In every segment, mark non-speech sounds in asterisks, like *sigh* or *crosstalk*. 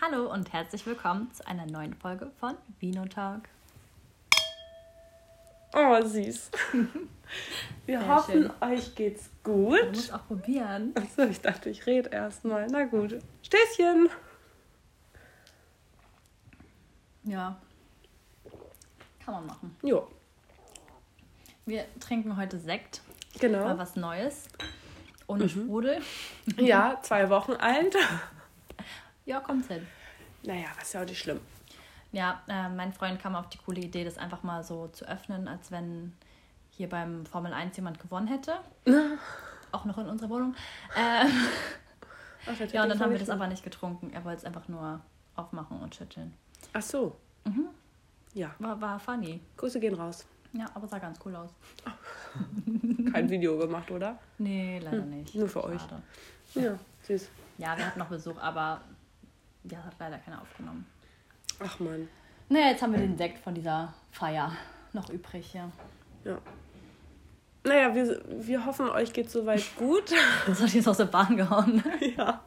Hallo und herzlich willkommen zu einer neuen Folge von Vino Talk. Oh, süß. *laughs* Wir Sehr hoffen, schön. euch geht's gut. Du musst auch probieren. Achso, ich dachte, ich rede erstmal. Na gut. Stößchen. Ja. Kann man machen. Jo, Wir trinken heute Sekt. Mal genau. was Neues. Ohne Sprudel. Ja, *laughs* zwei Wochen alt. Ja, kommt's hin. Naja, was ist ja auch nicht schlimm. Ja, äh, mein Freund kam auf die coole Idee, das einfach mal so zu öffnen, als wenn hier beim Formel 1 jemand gewonnen hätte. *laughs* Auch noch in unserer Wohnung. Äh, *laughs* Ach, ja, und dann haben wir das aber nicht getrunken. Er wollte es einfach nur aufmachen und schütteln. Ach so. Mhm. Ja, War, war funny. Grüße gehen raus. Ja, aber sah ganz cool aus. *laughs* Kein Video gemacht, oder? Nee, leider nicht. nur für euch. Schade. Ja, süß. Ja, wir hatten noch Besuch, aber ja, hat leider keiner aufgenommen. Ach man. Naja, jetzt haben wir den Sekt von dieser Feier noch übrig, ja. Ja. Naja, wir, wir hoffen, euch geht soweit *laughs* gut. Das hat jetzt aus der Bahn gehauen. ja.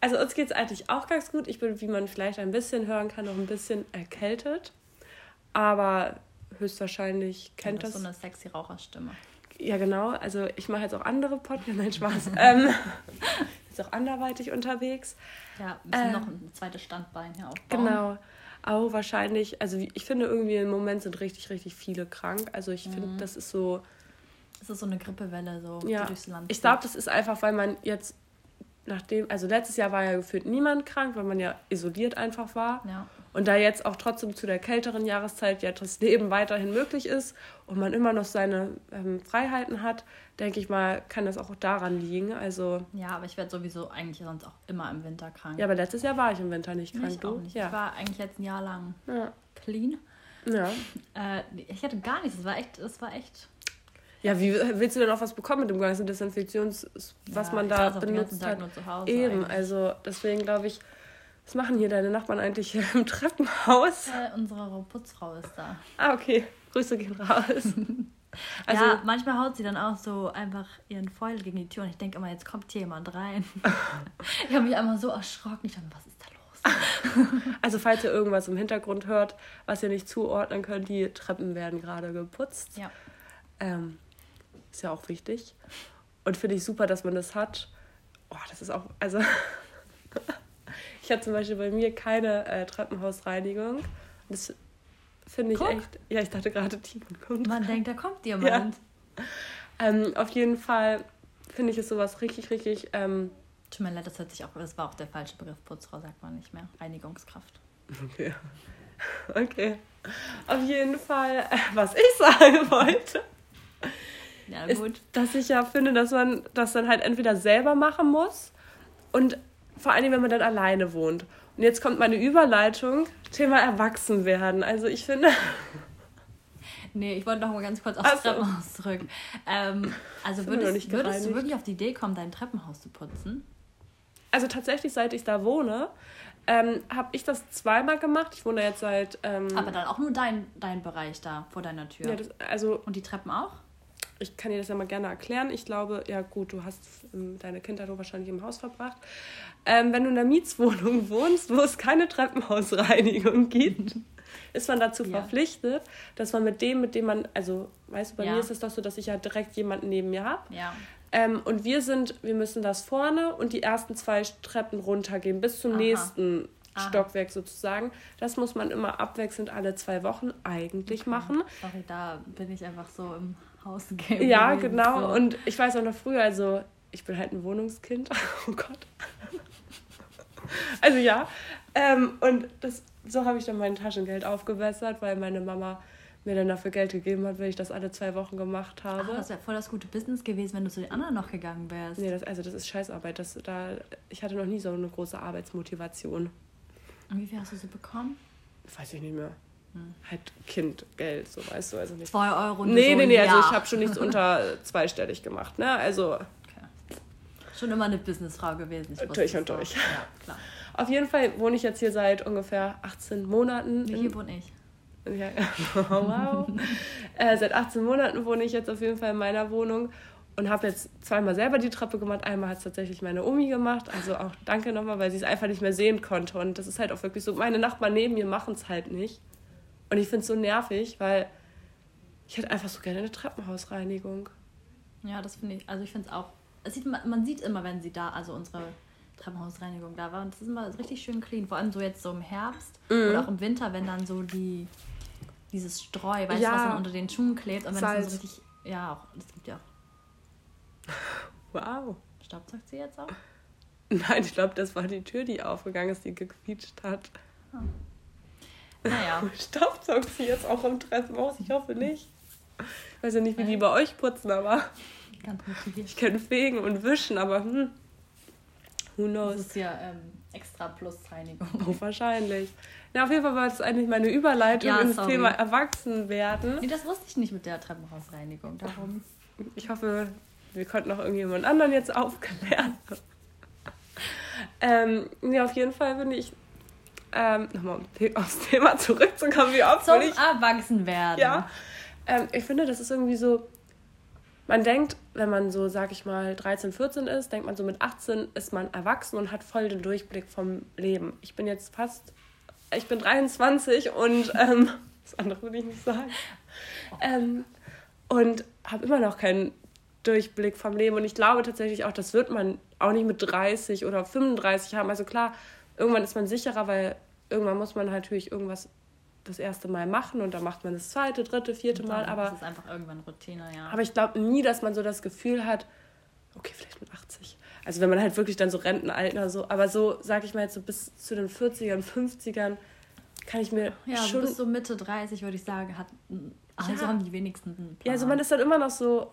Also uns geht's eigentlich auch ganz gut. Ich bin, wie man vielleicht ein bisschen hören kann, noch ein bisschen erkältet. Aber höchstwahrscheinlich kennt das ist das. so eine sexy Raucherstimme. Ja, genau. Also ich mache jetzt auch andere Podcasts. Nein, Spaß. ähm, *laughs* jetzt auch anderweitig unterwegs. Ja, müssen Äh, noch ein zweites Standbein hier aufbauen. Genau. Auch wahrscheinlich, also ich finde irgendwie im Moment sind richtig, richtig viele krank. Also ich finde, das ist so, Das ist so eine Grippewelle, so ja. durchs Land Ich glaube, das ist einfach, weil man jetzt nachdem, also letztes Jahr war ja gefühlt niemand krank, weil man ja isoliert einfach war. Ja. Und da jetzt auch trotzdem zu der kälteren Jahreszeit ja das Leben weiterhin möglich ist und man immer noch seine ähm, Freiheiten hat, denke ich mal, kann das auch daran liegen. Also, ja, aber ich werde sowieso eigentlich sonst auch immer im Winter krank. ja, aber letztes Jahr war ich im Winter nicht krank, ich du? auch nicht. Ich Ja. war eigentlich jetzt ein Jahr lang ja. clean. ja. Äh, ich hatte gar nichts. Es war echt, es war echt. Ja, wie willst du denn auch was bekommen mit dem ganzen Desinfektions, was ja, man ich da benutzt hat? nur zu Hause Eben, eigentlich. also deswegen glaube ich, was machen hier deine Nachbarn eigentlich hier im Treppenhaus? Äh, unsere Putzfrau ist da. Ah, okay. Grüße gehen raus. *laughs* Also, ja, manchmal haut sie dann auch so einfach ihren Foil gegen die Tür und ich denke immer, jetzt kommt hier jemand rein. *laughs* ich habe mich einmal so erschrocken. Ich dachte, was ist da los? *laughs* also, falls ihr irgendwas im Hintergrund hört, was ihr nicht zuordnen könnt, die Treppen werden gerade geputzt. Ja. Ähm, ist ja auch wichtig. Und finde ich super, dass man das hat. Oh, das ist auch, also. Ich hatte zum Beispiel bei mir keine äh, Treppenhausreinigung. Das finde ich Guck. echt. Ja, ich dachte gerade, Timon kommt. Man denkt, da kommt jemand. Ähm, auf jeden Fall finde ich es sowas richtig, richtig. Ähm, Tut mir leid, das hört sich auch, das war auch der falsche Begriff. Putzfrau sagt man nicht mehr. Reinigungskraft. okay. *laughs* okay. Auf jeden Fall, *laughs* was ich sagen wollte, Ja, ist, dass ich ja finde, dass man das dann halt entweder selber machen muss und vor allem, wenn man dann alleine wohnt. Und jetzt kommt meine Überleitung, Thema Erwachsenwerden. Also ich finde, *laughs* Nee, ich wollte noch mal ganz kurz aufs so. Treppenhaus zurück. Ähm, also würdest, würdest du wirklich auf die Idee kommen, dein Treppenhaus zu putzen? also tatsächlich, seit ich da wohne, ähm, habe ich das zweimal gemacht. Ich wohne jetzt seit... Ähm, Aber dann auch nur dein, dein Bereich da vor deiner Tür. ja, das, also Und die Treppen auch? Ich kann dir das ja mal gerne erklären. Ich glaube, ja gut, du hast ähm, deine Kindheit wahrscheinlich im Haus verbracht. Ähm, wenn du in einer Mietswohnung *laughs* wohnst, wo es keine Treppenhausreinigung gibt, *laughs* ist man dazu Ja. verpflichtet, dass man mit dem, mit dem man, also weißt du, bei Ja. mir ist es doch so, dass ich ja direkt jemanden neben mir habe. Ja. Ähm, und wir sind, wir müssen das vorne und die ersten zwei Treppen runtergehen, bis zum Aha. nächsten Aha. Stockwerk sozusagen. Das muss man immer abwechselnd alle zwei Wochen eigentlich machen. Sorry, da bin ich einfach so im Hausgame. Ja, gewesen, genau. So. Und ich weiß auch noch früher, also ich bin halt ein Wohnungskind. *laughs* Oh Gott. Also ja. Ähm, und das, so habe ich dann mein Taschengeld aufgebessert, weil meine Mama mir dann dafür Geld gegeben hat, wenn ich das alle zwei Wochen gemacht Ach, habe. das wäre voll das gute Business gewesen, wenn du zu den anderen noch gegangen wärst. nee, das, also das ist Scheißarbeit. Das, da, ich hatte noch nie so eine große Arbeitsmotivation. Und wie viel hast du so bekommen? Weiß ich nicht mehr. Halt Kindgeld, so weißt du, also nicht. Zwei Euro. Nee, nee, nee, also ich habe schon nichts *laughs* unter zweistellig gemacht, ne? Also Okay. Schon immer eine Businessfrau gewesen. Ich Durch und durch. Ja, klar. Auf jeden Fall wohne ich jetzt hier seit ungefähr 18 Monaten. Hier wohne ich? Ja, *laughs* wow. äh, seit 18 Monaten wohne ich jetzt auf jeden Fall in meiner Wohnung. und habe jetzt zweimal selber die Treppe gemacht. Einmal hat es tatsächlich meine Omi gemacht. Also auch danke nochmal, weil sie es einfach nicht mehr sehen konnte. Und das ist halt auch wirklich so, meine Nachbarn neben mir machen es halt nicht. Und ich finde es so nervig, weil ich hätte einfach so gerne eine Treppenhausreinigung. Ja, das finde ich, also ich finde es auch, es sieht, man sieht immer, wenn sie da, also unsere Treppenhausreinigung da war. Und das ist immer richtig schön clean. Vor allem so jetzt so im Herbst mhm. oder auch im Winter, wenn dann so die, dieses Streu, weißt du, was dann unter den Schuhen klebt. Und wenn es dann so richtig, ja, auch, das gibt ja auch *laughs* Wow. Staubsaugt sie jetzt auch? Nein, ich glaube, das war die Tür, die aufgegangen ist, die gequietscht hat. Oh. Naja. *laughs* Staubsaugt sie jetzt auch im Treppenhaus? Ich hoffe nicht. Ich weiß ja nicht, wie die bei euch putzen, aber. Ganz motiviert. Ich kann fegen und wischen, aber hm. Who knows? Das ist ja ähm, extra Plus-Reinigung. Oh, wahrscheinlich. Ja, auf jeden Fall war das eigentlich meine Überleitung ja, ins sorry. Thema Erwachsenwerden. Nee, das wusste ich nicht mit der Treppenhausreinigung. Darum. Ich hoffe, wir konnten noch irgendjemand anderen jetzt aufklären. *laughs* ähm, ja, auf jeden Fall bin ich, ähm, nochmal aufs Thema zurückzukommen, wie oft Zum ich, Erwachsenwerden. Ja, ähm, ich finde, das ist irgendwie so, man denkt, wenn man so, sag ich mal, 13, 14 ist, denkt man so mit 18 ist man erwachsen und hat voll den Durchblick vom Leben. Ich bin jetzt fast, ich bin 23 und *laughs* ähm, das andere würde ich nicht sagen. Ähm, und habe immer noch keinen Durchblick vom Leben. Und ich glaube tatsächlich auch, das wird man auch nicht mit 30 oder 35 haben. Also klar, irgendwann ist man sicherer, weil irgendwann muss man natürlich irgendwas das erste Mal machen und dann macht man das zweite, dritte, vierte Mal. Aber das ist einfach irgendwann Routine, ja. Aber ich glaube nie, dass man so das Gefühl hat, okay, vielleicht mit 80. Also wenn man halt wirklich dann so Rentenalter so, aber so, sag ich mal jetzt so bis zu den 40ern, 50ern, kann ich mir ja, schon... Ja, bis so Mitte 30, würde ich sagen, hat... Also ja. haben die wenigsten. Ja, also man ist dann immer noch so,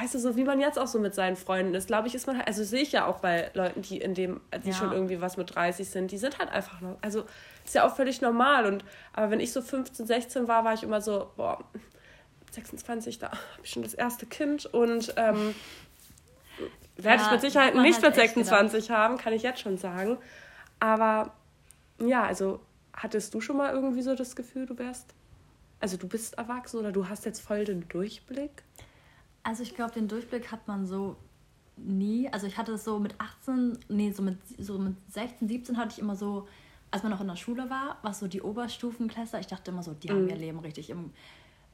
weißt du, so wie man jetzt auch so mit seinen Freunden ist, glaube ich, ist man halt, also sehe ich ja auch bei Leuten, die in dem, die ja. schon irgendwie was mit 30 sind, die sind halt einfach noch, also ist ja auch völlig normal und, aber wenn ich so 15, 16 war, war ich immer so, boah, 26, da habe ich schon das erste Kind und ähm, werde ja, ich mit Sicherheit nicht mit 26 haben, kann ich jetzt schon sagen, aber ja, also hattest du schon mal irgendwie so das Gefühl, du wärst, also du bist erwachsen oder du hast jetzt voll den Durchblick? Also ich glaube, den Durchblick hat man so nie. Also ich hatte es so mit 18, nee, so mit, so mit 16, 17 hatte ich immer so, als man noch in der Schule war, was so die Oberstufenklässler, ich dachte immer so, die mhm. haben ihr Leben richtig im,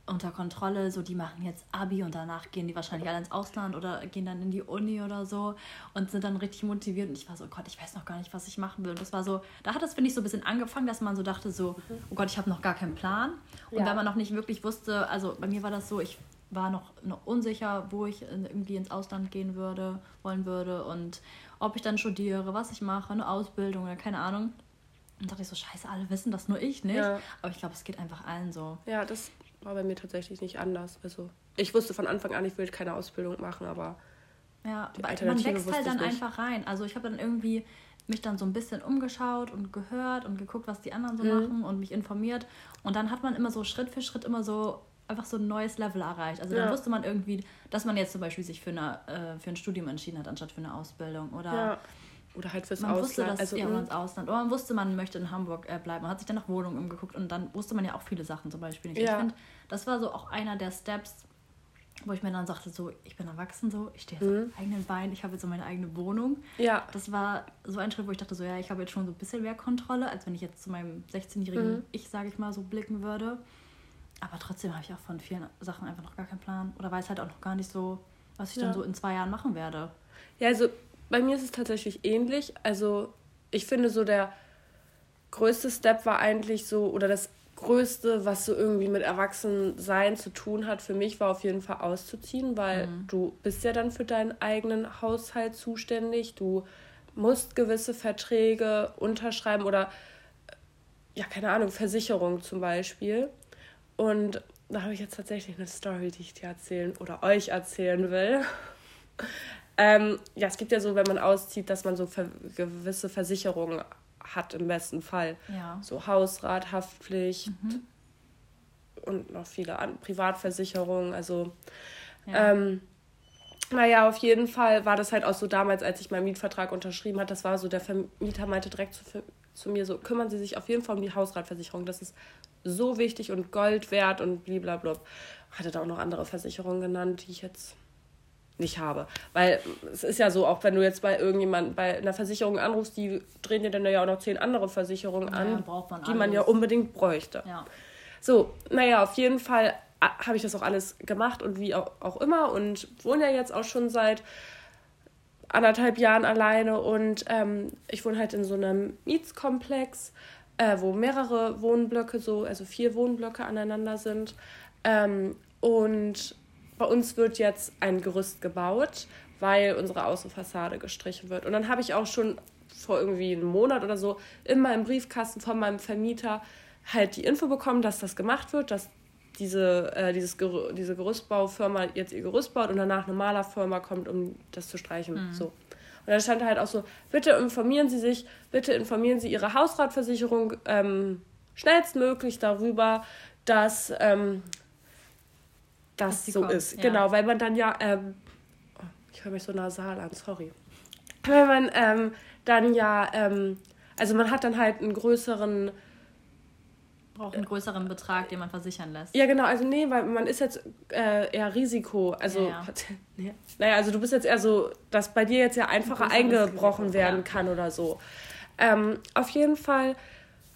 unter Kontrolle, so die machen jetzt Abi und danach gehen die wahrscheinlich alle ins Ausland oder gehen dann in die Uni oder so und sind dann richtig motiviert und ich war so, oh Gott, ich weiß noch gar nicht, was ich machen will. Und das war so, da hat das, finde ich, so ein bisschen angefangen, dass man so dachte so, oh Gott, ich habe noch gar keinen Plan. Und ja. wenn man noch nicht wirklich wusste, also bei mir war das so, ich war noch, noch unsicher, wo ich irgendwie ins Ausland gehen würde, wollen würde und ob ich dann studiere, was ich mache, eine Ausbildung oder keine Ahnung. Und dachte ich so, scheiße, alle wissen das, nur ich nicht. Ja. Aber ich glaube, es geht einfach allen so. Ja, das war bei mir tatsächlich nicht anders. Also ich wusste von Anfang an, ich will keine Ausbildung machen, aber ja, man wächst halt dann einfach rein. Also ich habe dann irgendwie mich dann so ein bisschen umgeschaut und gehört und geguckt, was die anderen so mhm. machen und mich informiert. Und dann hat man immer so Schritt für Schritt immer so einfach so ein neues Level erreicht. Also dann wusste man irgendwie, dass man jetzt zum Beispiel sich für, eine, äh, für ein Studium entschieden hat, anstatt für eine Ausbildung. Oder, ja. oder halt fürs man Ausland. Wusste, dass, also, ja, oder ins Ausland. Oder man wusste, man möchte in Hamburg äh, bleiben. Man hat sich dann nach Wohnungen umgeguckt und dann wusste man ja auch viele Sachen zum Beispiel nicht. Ja. Ich finde, das war so auch einer der Steps, wo ich mir dann sagte, so, ich bin erwachsen, so, ich stehe jetzt mhm. auf eigenen Beinen, ich habe jetzt so meine eigene Wohnung. Ja. Das war so ein Schritt, wo ich dachte, so, ja, ich habe jetzt schon so ein bisschen mehr Kontrolle, als wenn ich jetzt zu meinem 16-jährigen mhm. Ich, sage ich mal, so blicken würde. Aber trotzdem habe ich auch von vielen Sachen einfach noch gar keinen Plan. Oder weiß halt auch noch gar nicht so, was ich ja. dann so in zwei Jahren machen werde. Ja, also bei mir ist es tatsächlich ähnlich. Also ich finde so der größte Step war eigentlich so, oder das Größte, was so irgendwie mit Erwachsensein zu tun hat, für mich war auf jeden Fall auszuziehen, weil mhm. du bist ja dann für deinen eigenen Haushalt zuständig. Du musst gewisse Verträge unterschreiben oder ja, keine Ahnung, Versicherung zum Beispiel. Und da habe ich jetzt tatsächlich eine Story, die ich dir erzählen oder euch erzählen will. ähm, ja, es gibt ja so, wenn man auszieht, dass man so ver gewisse Versicherungen hat im besten Fall. Ja. So Hausrat, Haftpflicht mhm. und noch viele An Privatversicherungen. Also ja. ähm, naja, auf jeden Fall war das halt auch so damals, als ich meinen Mietvertrag unterschrieben hat, das war so, der Vermieter meinte direkt zu, zu mir so, kümmern Sie sich auf jeden Fall um die Hausratversicherung. Das ist so wichtig und Gold wert und blablabla. Hatte da auch noch andere Versicherungen genannt, die ich jetzt nicht habe. Weil es ist ja so, auch wenn du jetzt bei irgendjemand bei einer Versicherung anrufst, die drehen dir dann ja auch noch zehn andere Versicherungen Ja, an, man die man ja unbedingt bräuchte. Ja. So, naja, auf jeden Fall ah, habe ich das auch alles gemacht und wie auch, auch immer und wohne ja jetzt auch schon seit anderthalb Jahren alleine und ähm, ich wohne halt in so einem Mietskomplex, äh, wo mehrere Wohnblöcke, so, also vier Wohnblöcke aneinander sind. Ähm, und bei uns wird jetzt ein Gerüst gebaut, weil unsere Außenfassade gestrichen wird. Und dann habe ich auch schon vor irgendwie einem Monat oder so in meinem Briefkasten von meinem Vermieter halt die Info bekommen, dass das gemacht wird, dass diese, äh, dieses Gerü diese Gerüstbaufirma jetzt ihr Gerüst baut und danach eine Malerfirma kommt, um das zu streichen. So. Und dann stand halt auch so, bitte informieren Sie sich, bitte informieren Sie Ihre Hausratversicherung ähm, schnellstmöglich darüber, dass ähm, das so kommt, ist. ja. Genau, weil man dann ja, ähm, oh, ich höre mich so nasal an, sorry. Weil man ähm, dann ja, ähm, also man hat dann halt einen größeren Braucht einen größeren Betrag, den man versichern lässt. Ja, genau, also nee, weil man ist jetzt äh, eher Risiko. Also, Ja, ja. *laughs* naja, also du bist jetzt eher so, dass bei dir jetzt ja einfacher eingebrochen Risiko, werden kann oder so. Ähm, auf jeden Fall,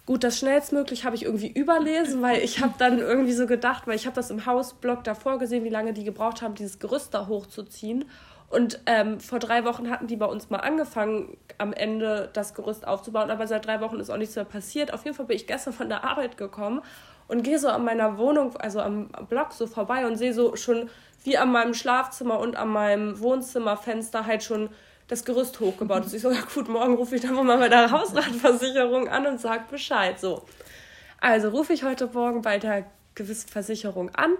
gut, das schnellstmöglich habe ich irgendwie überlesen, weil ich habe dann irgendwie so gedacht, weil ich habe das im Hausblock davor gesehen, wie lange die gebraucht haben, dieses Gerüst da hochzuziehen. Und ähm, vor drei Wochen hatten die bei uns mal angefangen, am Ende das Gerüst aufzubauen, aber seit drei Wochen ist auch nichts mehr passiert. Auf jeden Fall bin ich gestern von der Arbeit gekommen und gehe so an meiner Wohnung, also am Block so vorbei und sehe so schon wie an meinem Schlafzimmer und an meinem Wohnzimmerfenster halt schon das Gerüst hochgebaut ist. Ich so, ja gut, morgen rufe ich dann mal bei der Hausratversicherung an und sag Bescheid. So. Also rufe ich heute Morgen bei der gewissen Versicherung an,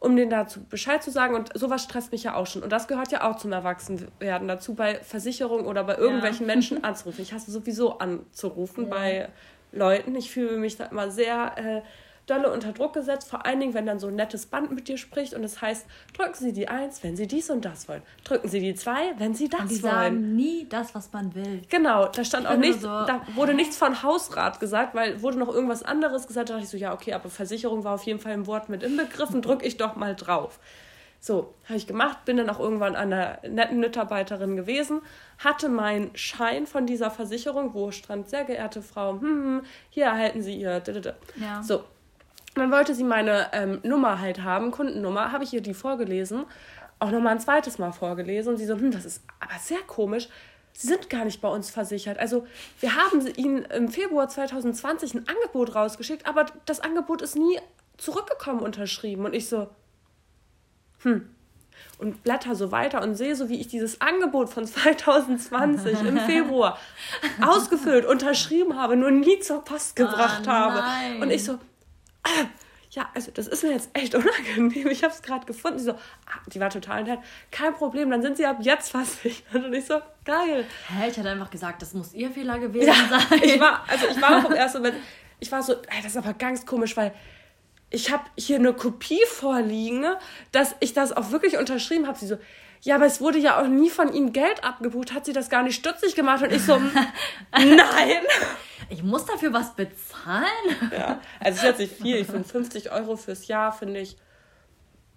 um denen dazu Bescheid zu sagen. Und sowas stresst mich ja auch schon. Und das gehört ja auch zum Erwachsenwerden dazu, bei Versicherungen oder bei irgendwelchen *laughs* Menschen anzurufen. Ich hasse sowieso anzurufen bei Leuten. Ich fühle mich da immer sehr äh, dolle unter Druck gesetzt. Vor allen Dingen, wenn dann so ein nettes Band mit dir spricht und es heißt, drücken Sie die 1, wenn Sie dies und das wollen. Drücken Sie die 2, wenn Sie das Und die wollen. sagen nie das, was man will. Genau, da stand auch bin nur nichts, so, da wurde nichts von Hausrat gesagt, weil wurde noch irgendwas anderes gesagt. Da dachte ich so, ja, okay, aber Versicherung war auf jeden Fall im Wort mit inbegriffen, drücke ich doch mal drauf. So, habe ich gemacht, bin dann auch irgendwann an einer netten Mitarbeiterin gewesen, hatte meinen Schein von dieser Versicherung, wo stand, sehr geehrte Frau, hm, hm, hier erhalten Sie Ihr. Ja. So, dann wollte sie meine ähm, Nummer halt haben, Kundennummer, habe ich ihr die vorgelesen, auch nochmal ein zweites Mal vorgelesen und sie so, hm, das ist aber sehr komisch. Sie sind gar nicht bei uns versichert. Also wir haben Ihnen im Februar 2020 ein Angebot rausgeschickt, aber das Angebot ist nie zurückgekommen unterschrieben. Und ich so, hm. Und blätter so weiter und sehe so, wie ich dieses Angebot von 2020 im *laughs* Februar ausgefüllt, unterschrieben habe, nur nie zur Post gebracht Oh, habe. Und ich so, ah, ja, also das ist mir jetzt echt *laughs* unangenehm. Ich habe es gerade gefunden. Sie so, ah, die war total nett. Kein Problem, dann sind sie ab jetzt versichert. *laughs* Und ich so, geil. Hä, ich hätte einfach gesagt, das muss ihr Fehler gewesen Ja, sein. *laughs* ich war, also ich war auch im ersten Moment, ich war so, ey, das ist aber ganz komisch, weil ich habe hier eine Kopie vorliegen, dass ich das auch wirklich unterschrieben habe. Sie so, ja, aber es wurde ja auch nie von ihm Geld abgebucht, hat sie das gar nicht stutzig gemacht und ich so, *laughs* nein. Ich muss dafür was bezahlen? Ja, also es ist jetzt nicht viel. Ich finde 50 Euro fürs Jahr finde ich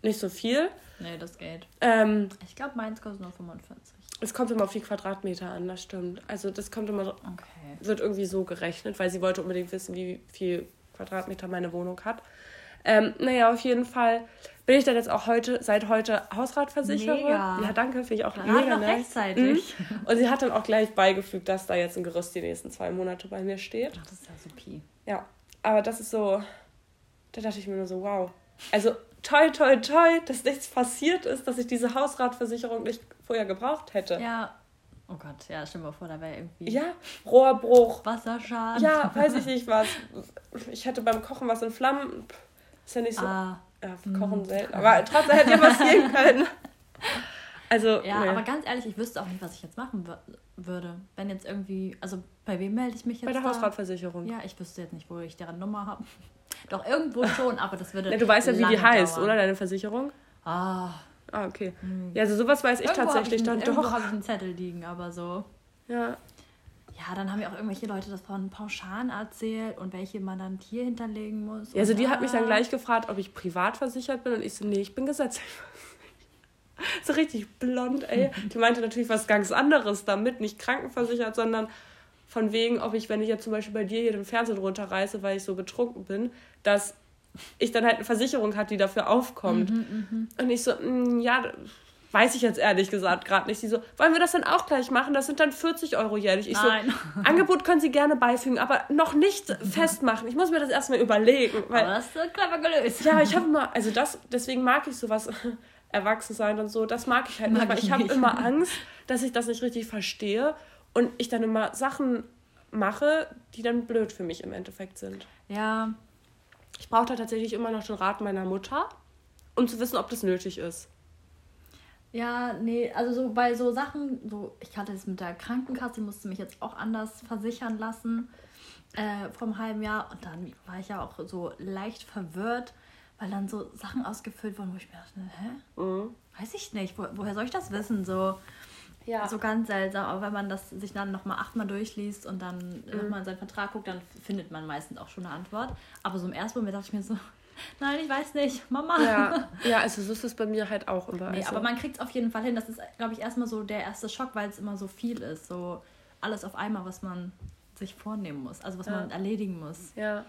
nicht so viel. Nee, das geht. Ähm, Ich glaube, meins kostet nur 45. es kommt immer auf die Quadratmeter an, das stimmt. Also das kommt immer, Okay. wird irgendwie so gerechnet, weil sie wollte unbedingt wissen, wie viel Quadratmeter meine Wohnung hat. Ähm, naja, auf jeden Fall bin ich dann jetzt auch heute, seit heute Hausratversicherer. Mega. Ja, danke, finde ich auch Gerade mega noch nice. rechtzeitig. Mhm. Und sie hat dann auch gleich beigefügt, dass da jetzt ein Gerüst die nächsten zwei Monate bei mir steht. Das ist ja supi. Ja, aber das ist so, da dachte ich mir nur so, wow. Also toi, toi, toi, dass nichts passiert ist, dass ich diese Hausratversicherung nicht vorher gebraucht hätte. Ja. Oh Gott, ja, stell mal vor, da wäre irgendwie Ja, Rohrbruch. Wasserschaden. Ja, weiß ich *laughs* nicht was. Ich hätte beim Kochen was in Flammen. Ist ja nicht so. Ah, Ja, kochen selten. Aber trotzdem hätte ja passieren *laughs* können. Also, ja, nee. aber ganz ehrlich, ich wüsste auch nicht, was ich jetzt machen wür- würde. Wenn jetzt irgendwie, also bei wem melde ich mich jetzt? bei der da? Hausratversicherung. Ja, ich wüsste jetzt nicht, wo ich deren Nummer habe. *laughs* Doch, irgendwo schon, aber das würde. Ja, du weißt ja, wie die lange heißt, dauern. oder? Deine Versicherung? Ah, Ah, okay. Ja, also sowas weiß ich irgendwo tatsächlich dann ich, Irgendwo doch. habe ich einen Zettel liegen, aber so. Ja. Ja, dann haben ja auch irgendwelche Leute das von Pauschalen erzählt und welche man dann hier hinterlegen muss. ja, also die hat mich dann da. gleich gefragt, ob ich privat versichert bin und ich so, nee, ich bin gesetzlich. *laughs* so richtig blond, ey. Die meinte natürlich was ganz anderes damit, nicht krankenversichert, sondern von wegen, ob ich, wenn ich jetzt zum Beispiel bei dir hier den Fernsehen runterreiße, weil ich so betrunken bin, dass ich dann halt eine Versicherung hat, die dafür aufkommt. Mhm, und ich so, mh, ja, weiß ich jetzt ehrlich gesagt gerade nicht. Sie so, wollen wir das dann auch gleich machen? Das sind dann 40 Euro jährlich. Ich Nein. so, *laughs* Angebot können Sie gerne beifügen, aber noch nicht festmachen. Ich muss mir das erstmal überlegen. Weil, aber das ist clever gelöst. Ja, ich habe immer, also das, deswegen mag ich sowas, *laughs* erwachsen sein und so, das mag ich halt mag nicht, weil ich, ich habe immer *laughs* Angst, dass ich das nicht richtig verstehe und ich dann immer Sachen mache, die dann blöd für mich im Endeffekt sind. Ja. Ich brauche da tatsächlich immer noch den Rat meiner Mutter, um zu wissen, ob das nötig ist. Ja, nee, also so bei so Sachen, so ich hatte es mit der Krankenkasse, die musste mich jetzt auch anders versichern lassen äh, vom halben Jahr und dann war ich ja auch so leicht verwirrt, weil dann so Sachen ausgefüllt wurden, wo ich mir dachte, hä? Mhm. Weiß ich nicht, wo, woher soll ich das wissen? So, ja. so ganz seltsam, aber wenn man das sich dann nochmal achtmal durchliest und dann mhm. nochmal in seinen Vertrag guckt, dann findet man meistens auch schon eine Antwort. Aber so im ersten Moment dachte ich mir so, nein, ich weiß nicht, Mama. Ja, *laughs* ja also so ist es bei mir halt auch immer. Nee, also. aber man kriegt es auf jeden Fall hin. Das ist, glaube ich, erstmal so der erste Schock, weil es immer so viel ist. So alles auf einmal, was man sich vornehmen muss, also was ja. man erledigen muss. Ja.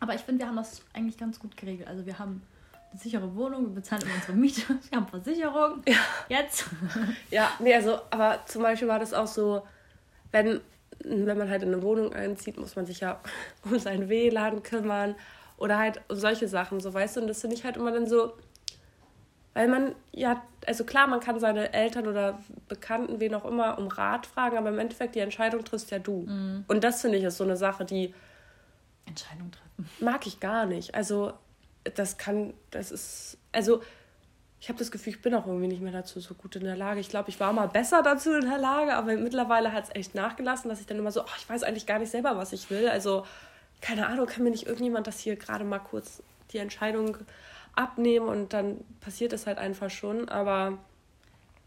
Aber ich finde, wir haben das eigentlich ganz gut geregelt. Also wir haben eine sichere Wohnung, wir bezahlen immer unsere Miete, *laughs* wir haben Versicherung. Ja. Jetzt. *laughs* Ja, nee, also, aber zum Beispiel war das auch so, wenn, wenn man halt in eine Wohnung einzieht, muss man sich ja um sein WLAN kümmern oder halt solche Sachen, so weißt du, und das finde ich halt immer dann so, weil man, ja, also klar, man kann seine Eltern oder Bekannten, wen auch immer, um Rat fragen, aber im Endeffekt die Entscheidung triffst ja du. Mhm. Und das finde ich ist so eine Sache, die. Entscheidung treffen. Mag ich gar nicht. Also, das kann, das ist, also, ich habe das Gefühl, ich bin auch irgendwie nicht mehr dazu so gut in der Lage. Ich glaube, ich war mal besser dazu in der Lage, aber mittlerweile hat es echt nachgelassen, dass ich dann immer so, ach, ich weiß eigentlich gar nicht selber, was ich will. Also, keine Ahnung, kann mir nicht irgendjemand das hier gerade mal kurz die Entscheidung abnehmen und dann passiert es halt einfach schon, aber.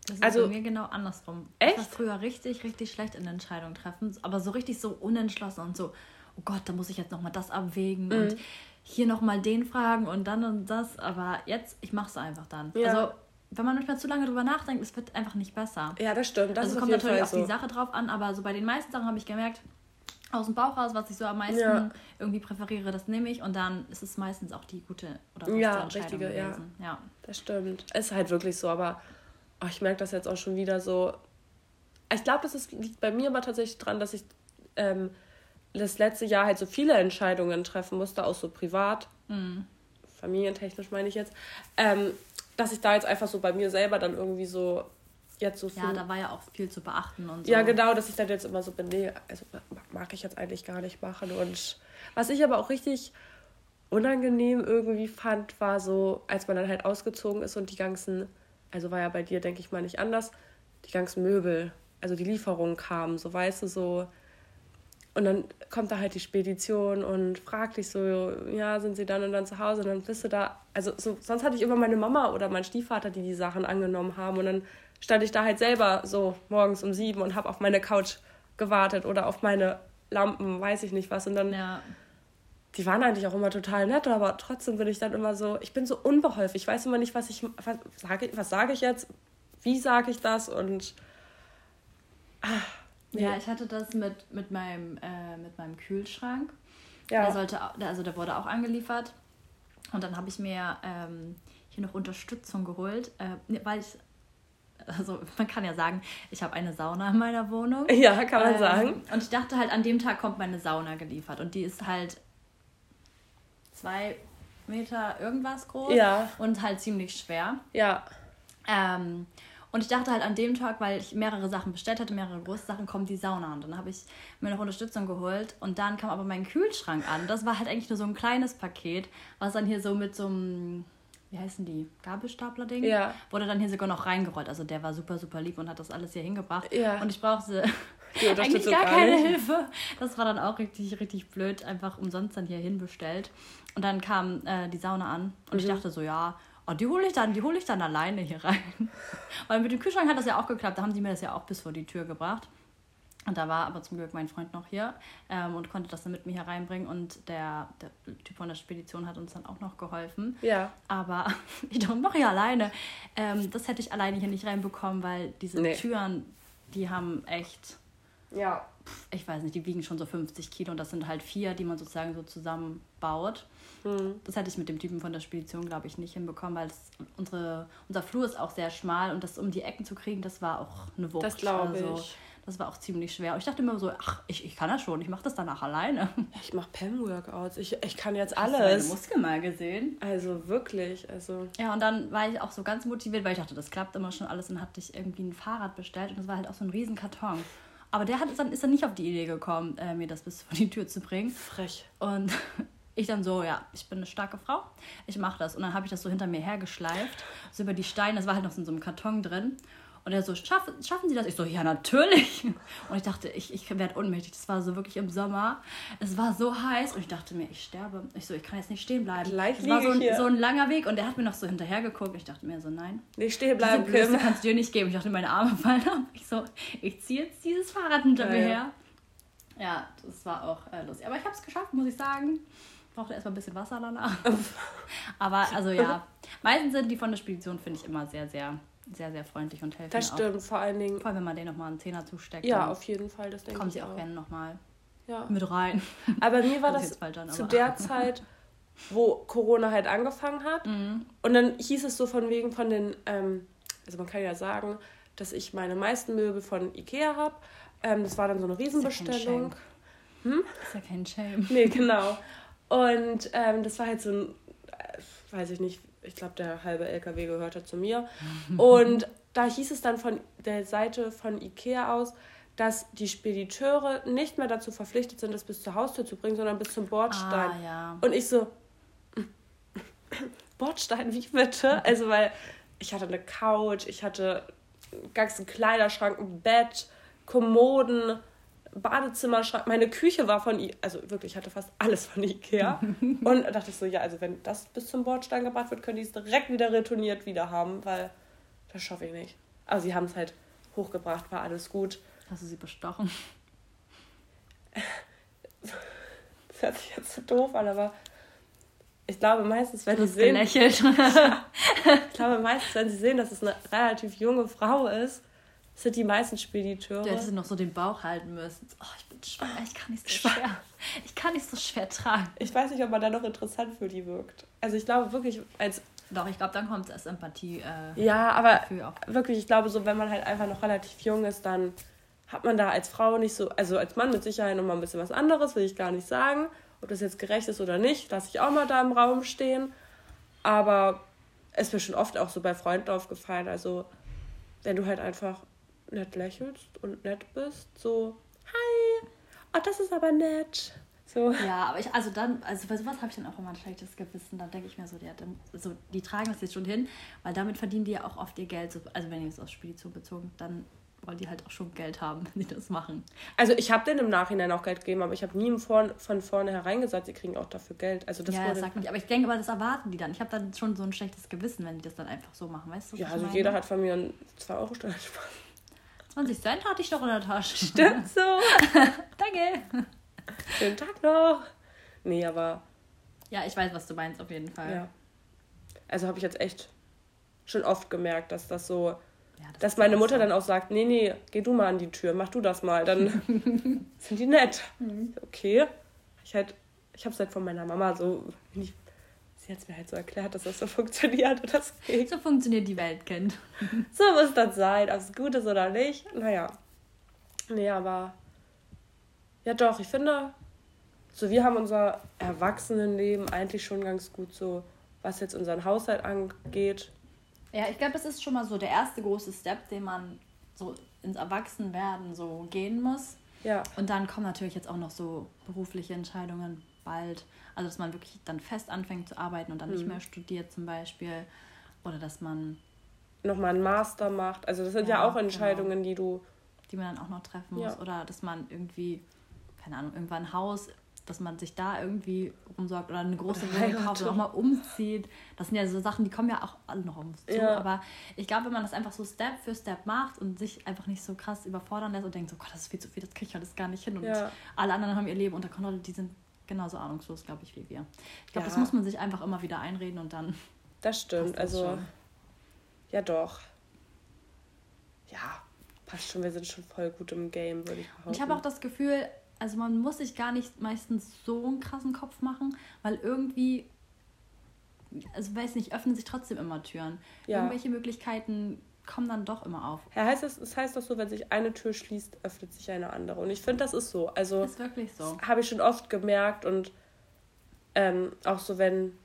Das ist also, bei mir genau andersrum. Echt? Ich war früher richtig, richtig schlecht in Entscheidungen treffen, aber so richtig so unentschlossen und so, oh Gott, da muss ich jetzt nochmal das abwägen mhm. und hier nochmal den fragen und dann und das. Aber jetzt, ich mache es einfach dann. Ja. Also, wenn man manchmal zu lange drüber nachdenkt, es wird einfach nicht besser. Ja, das stimmt. Das also kommt natürlich Fall auf so. die Sache drauf an, aber so bei den meisten Sachen habe ich gemerkt, aus dem Bauch raus, was ich so am meisten ja. irgendwie präferiere, das nehme ich und dann ist es meistens auch die gute oder ja, Entscheidung richtige, gewesen. Ja. ja, das stimmt. Ist halt wirklich so, aber oh, ich merke das jetzt auch schon wieder so. Ich glaube, das ist, liegt bei mir aber tatsächlich dran, dass ich ähm, das letzte Jahr halt so viele Entscheidungen treffen musste, auch so privat, mhm. familientechnisch meine ich jetzt, ähm, dass ich da jetzt einfach so bei mir selber dann irgendwie so jetzt so viel. Ja, da war ja auch viel zu beachten und so. Ja, genau, dass ich dann jetzt immer so bin, nee, also mag ich jetzt eigentlich gar nicht machen. Und was ich aber auch richtig unangenehm irgendwie fand, war so, als man dann halt ausgezogen ist und die ganzen, also war ja bei dir, denke ich mal, nicht anders, die ganzen Möbel, also die Lieferungen kamen, so weißt du, so. Und dann kommt da halt die Spedition und fragt dich so, ja, sind sie dann und dann zu Hause? Und dann bist du da, also so, sonst hatte ich immer meine Mama oder mein Stiefvater, die die Sachen angenommen haben. Und dann stand ich da halt selber so morgens um sieben und habe auf meine Couch gewartet oder auf meine Lampen, weiß ich nicht was. Und dann, ja. die waren eigentlich auch immer total nett, aber trotzdem bin ich dann immer so, ich bin so unbeholfen. Ich weiß immer nicht, was ich, was sage, was sage ich jetzt, wie sage ich das und. Ah, nee. Ja, ich hatte das mit, mit, meinem, äh, mit meinem Kühlschrank. Ja. Der sollte, also der wurde auch angeliefert. Und dann habe ich mir ähm, hier noch Unterstützung geholt, äh, weil ich also man kann ja sagen, ich habe eine Sauna in meiner Wohnung. Ja, kann man ähm, sagen. Und ich dachte halt, an dem Tag kommt meine Sauna geliefert. Und die ist halt zwei Meter irgendwas groß ja. und halt ziemlich schwer. Ja. Ähm, und ich dachte halt an dem Tag, weil ich mehrere Sachen bestellt hatte, mehrere große Sachen, kommt die Sauna. Und dann habe ich mir noch Unterstützung geholt. Und dann kam aber mein Kühlschrank an. Das war halt eigentlich nur so ein kleines Paket, was dann hier so mit so einem wie heißen die, Gabelstapler-Ding, ja. wurde dann hier sogar noch reingerollt. Also der war super, super lieb und hat das alles hier hingebracht. Ja. Und ich brauchte eigentlich gar, gar keine nicht. Hilfe. Das war dann auch richtig, richtig blöd, einfach umsonst dann hier hinbestellt. Und dann kam äh, die Sauna an und mhm. ich dachte so, ja, oh, die hole ich dann, die hole ich dann alleine hier rein. *laughs* Weil mit dem Kühlschrank hat das ja auch geklappt, da haben die mir das ja auch bis vor die Tür gebracht. Und da war aber zum Glück mein Freund noch hier ähm, und konnte das dann mit mir hereinbringen. Und der, der Typ von der Spedition hat uns dann auch noch geholfen. Ja. Aber *laughs* ich dachte, mach ja alleine. Ähm, das hätte ich alleine hier nicht reinbekommen, weil diese Nee. Türen, die haben echt, Ja. ich weiß nicht, die wiegen schon so 50 Kilo und das sind halt vier, die man sozusagen so zusammenbaut. Hm. Das hätte ich mit dem Typen von der Spedition, glaube ich, nicht hinbekommen, weil das, unsere, unser Flur ist auch sehr schmal und das um die Ecken zu kriegen, das war auch eine Wucht. Das glaube Also, ich. Das war auch ziemlich schwer. Und ich dachte immer so, ach, ich, ich kann das schon, ich mache das danach alleine. Ich mache PEM-Workouts. Ich, ich kann jetzt Hast du meine alles. Muskeln mal gesehen? Also wirklich. Also. Ja, und dann war ich auch so ganz motiviert, weil ich dachte, das klappt immer schon alles und hatte ich irgendwie ein Fahrrad bestellt und das war halt auch so ein riesen Karton. Aber der hat, dann, ist dann nicht auf die Idee gekommen, äh, mir das bis vor die Tür zu bringen. Frech. Und *laughs* ich dann so, ja, ich bin eine starke Frau, ich mache das. Und dann habe ich das so hinter mir hergeschleift, so über die Steine, das war halt noch so in so einem Karton drin. Und er so, schaffen, schaffen Sie das? Ich so, ja, natürlich. *laughs* Und ich dachte, ich, ich werde ohnmächtig. Das war so wirklich im Sommer. Es war so heiß und ich dachte mir, ich sterbe. Ich so, ich kann jetzt nicht stehen bleiben. Gleich Es war so ein, so ein langer Weg und er hat mir noch so hinterher geguckt. Ich dachte mir so, nein. Nicht stehen Diese bleiben, Größe Kim. kannst du dir nicht geben. Ich dachte, meine Arme *laughs* fallen ab. Ich so, ich ziehe jetzt dieses Fahrrad hinter Ja, mir ja. her. Ja, das war auch äh, lustig. Aber ich habe es geschafft, muss ich sagen. Brauchte erstmal ein bisschen Wasser danach. *laughs* Aber also ja, meistens sind die von der Spedition, finde ich, immer sehr, sehr, sehr, sehr freundlich und helfen Das auch. stimmt, vor allen Dingen. Vor allem, wenn man denen nochmal einen Zehner zusteckt. Ja, auf jeden Fall, das denke kommen ich sie auch gerne nochmal Ja. mit rein. Aber mir *laughs* war Das das dann, zu der *laughs* Zeit, wo Corona halt angefangen hat. Mhm. Und dann hieß es so von wegen von den, ähm, also man kann ja sagen, dass ich meine meisten Möbel von Ikea habe. Ähm, das war dann so eine Ist ja kein Riesenbestellung. Shame. Ist ja kein Shame. Nee, genau. Und ähm, das war halt so ein, äh, weiß ich nicht, ich glaube, der halbe LKW gehörte zu mir. *laughs* Und da hieß es dann von der Seite von Ikea aus, dass die Spediteure nicht mehr dazu verpflichtet sind, das bis zur Haustür zu bringen, sondern bis zum Bordstein. Ah, ja. Und ich so, *laughs* Bordstein, wie bitte? Also, weil ich hatte eine Couch, ich hatte einen ganzen Kleiderschrank, ein Bett, Kommoden, Badezimmerschrank. Meine Küche war von, I also wirklich, ich hatte fast alles von Ikea. *laughs* Und da dachte ich so, ja, also wenn das bis zum Bordstein gebracht wird, können die es direkt wieder retourniert wieder haben, weil das schaffe ich nicht. Aber sie haben es halt hochgebracht, war alles gut. Hast du sie bestochen? Das hört sich jetzt so doof an, aber ich glaube meistens, wenn hast sehen. *laughs* Ich glaube, meistens, wenn sie sehen, dass es eine relativ junge Frau ist, sind die meisten Spediteure. Du hättest noch so den Bauch halten müssen. Oh, ich bin schwanger, ich kann nicht so schwer. Ich kann nicht so schwer tragen. Ich weiß nicht, ob man da noch interessant für die wirkt. Also ich glaube wirklich, als Doch, ich glaube, dann kommt es als Empathie äh, ja, aber wirklich, ich glaube so, wenn man halt einfach noch relativ jung ist, dann hat man da als Frau nicht so, also als Mann mit Sicherheit noch mal ein bisschen was anderes, will ich gar nicht sagen. Ob das jetzt gerecht ist oder nicht, lasse ich auch mal da im Raum stehen. Aber es ist mir schon oft auch so bei Freunden aufgefallen, also wenn du halt einfach nett lächelst und nett bist, so, hi, oh, das ist aber nett. So. Ja, aber ich, also dann, also bei sowas habe ich dann auch immer ein schlechtes Gewissen. Dann denke ich mir so, ja, dann, so, die tragen das jetzt schon hin, weil damit verdienen die ja auch oft ihr Geld. So, also wenn ihr es aus Spedition bezogen, dann wollen die halt auch schon Geld haben, *laughs* wenn die das machen. Also ich habe denen im Nachhinein auch Geld gegeben, aber ich habe nie im Vorn, von vornherein gesagt, sie kriegen auch dafür Geld. Also das ja, wurde, das sagt man nicht. Aber ich denke, aber das erwarten die dann. Ich habe dann schon so ein schlechtes Gewissen, wenn die das dann einfach so machen, weißt du? ja, also jeder hat von mir einen 2-Euro-Steuerspark. 20 Cent hatte ich doch in der Tasche. Stimmt so. *laughs* Danke. Schönen Tag noch. Nee, aber Ja, ich weiß, was du meinst, auf jeden Fall. ja. Also habe ich jetzt echt schon oft gemerkt, dass das so, Ja, das dass meine Mutter so. dann auch sagt, nee, nee, geh du mal an die Tür, mach du das mal, dann *laughs* sind die nett. Mhm. Okay. Ich halt, ich habe es halt von meiner Mama so, ich, sie hat es mir halt so erklärt, dass das so *laughs* funktioniert und das geht. So funktioniert die Welt, Kind. *laughs* So muss das sein, ob es gut ist oder nicht. Naja. Nee, aber. Ja, doch, ich finde, so wir haben unser Erwachsenenleben eigentlich schon ganz gut so, was jetzt unseren Haushalt angeht. Ja, ich glaube, das ist schon mal so der erste große Step, den man so ins Erwachsenwerden so gehen muss. Ja, Und dann kommen natürlich jetzt auch noch so berufliche Entscheidungen bald. Also, dass man wirklich dann fest anfängt zu arbeiten und dann nicht Mhm. mehr studiert zum Beispiel. Oder dass man, nochmal einen Master macht. Also, das sind ja, Ja, auch Entscheidungen, die du. die man dann auch noch treffen muss. Ja. Oder dass man irgendwie, keine Ahnung, irgendwann ein Haus dass man sich da irgendwie umsorgt oder eine große Wohnung kauft und auch mal umzieht. Das sind ja so Sachen, die kommen ja auch alle noch auf uns zu. Ja. Aber ich glaube, wenn man das einfach so Step für Step macht und sich einfach nicht so krass überfordern lässt und denkt, so Gott, das ist viel zu viel, das kriege ich alles gar nicht hin. Und alle anderen haben ihr Leben unter Kontrolle, die sind genauso ahnungslos, glaube ich, wie wir. Ich glaube, ja. das muss man sich einfach immer wieder einreden und dann. Das stimmt, also. Schon. Ja, doch. Ja, passt schon, wir sind schon voll gut im Game, würde ich behaupten. Ich habe auch das Gefühl, also man muss sich gar nicht meistens so einen krassen Kopf machen, weil irgendwie, also weiß nicht, öffnen sich trotzdem immer Türen. Ja. Irgendwelche Möglichkeiten kommen dann doch immer auf. Ja, heißt das, das heißt doch so, wenn sich eine Tür schließt, öffnet sich eine andere. Und ich finde, das ist so. Also, ist wirklich so. Habe ich schon oft gemerkt und ähm, auch so, wenn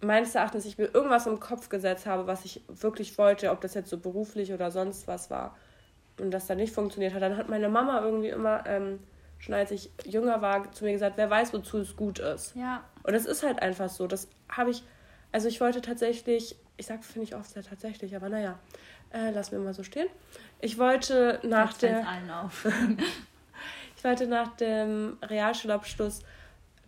meines Erachtens ich mir irgendwas im Kopf gesetzt habe, was ich wirklich wollte, ob das jetzt so beruflich oder sonst was war, und das dann nicht funktioniert hat, dann hat meine Mama irgendwie immer ähm, schon als ich jünger war, zu mir gesagt, wer weiß, wozu es gut ist. Ja. Und es ist halt einfach so. Das habe ich, also ich wollte tatsächlich, ich sage, finde ich oft sehr tatsächlich, aber naja, äh, lass mir mal so stehen. Ich wollte nach Jetzt der. Allen auf. *laughs* ich wollte nach dem Realschulabschluss,